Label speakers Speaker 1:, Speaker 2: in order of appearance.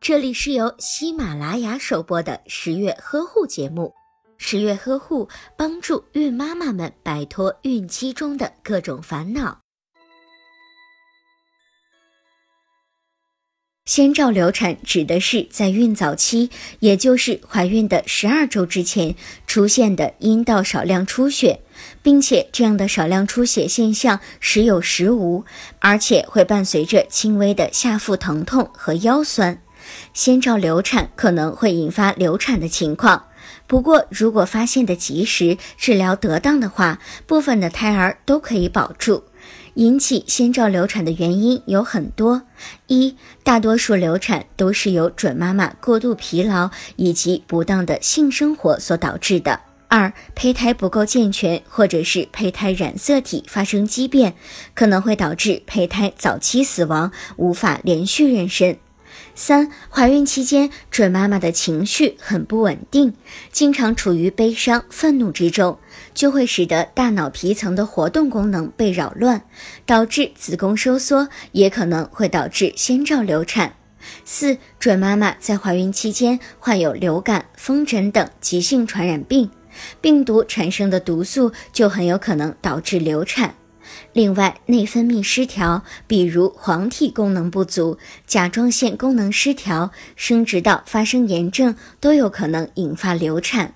Speaker 1: 这里是由喜马拉雅首播的十月呵护节目。十月呵护帮助孕妈妈们摆脱孕期中的各种烦恼。先兆流产指的是在孕早期，也就是怀孕的十二周之前出现的阴道少量出血，并且这样的少量出血现象时有时无，而且会伴随着轻微的下腹疼痛和腰酸。先兆流产可能会引发流产的情况，不过如果发现的及时，治疗得当的话，部分的胎儿都可以保住。引起先兆流产的原因有很多：一，大多数流产都是由准妈妈过度疲劳以及不当的性生活所导致的；二，胚胎不够健全，或者是胚胎染色体发生畸变，可能会导致胚胎早期死亡，无法连续妊娠。三、怀孕期间，准妈妈的情绪很不稳定，经常处于悲伤、愤怒之中，就会使得大脑皮层的活动功能被扰乱，导致子宫收缩，也可能会导致先兆流产。四、准妈妈在怀孕期间患有流感、风疹等急性传染病，病毒产生的毒素就很有可能导致流产。另外，内分泌失调，比如黄体功能不足、甲状腺功能失调、生殖道发生炎症，都有可能引发流产。